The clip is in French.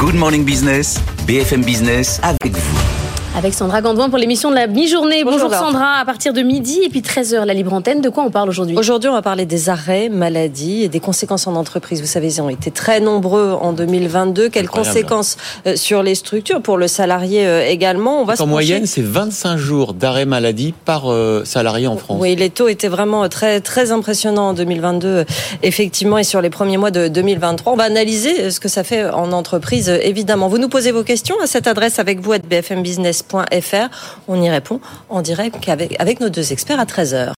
Good Morning Business, BFM Business avec vous. Avec Sandra Gandouin pour l'émission de la mi-journée. Bonjour, Sandra, à partir de midi et puis 13h, la libre antenne. De quoi on parle aujourd'hui? Aujourd'hui, on va parler des arrêts, maladies et des conséquences en entreprise. Vous savez, ils ont été très nombreux en 2022. Quelles conséquences euh, sur les structures, pour le salarié euh, également? On va En moyenne, c'est 25 jours d'arrêt maladie par euh, salarié en France. Oui, les taux étaient vraiment très, très impressionnants en 2022, effectivement, et sur les premiers mois de 2023. On va analyser ce que ça fait en entreprise, évidemment. Vous nous posez vos questions à cette adresse avec vous à BFM Business on y répond en direct avec, avec nos deux experts à 13h.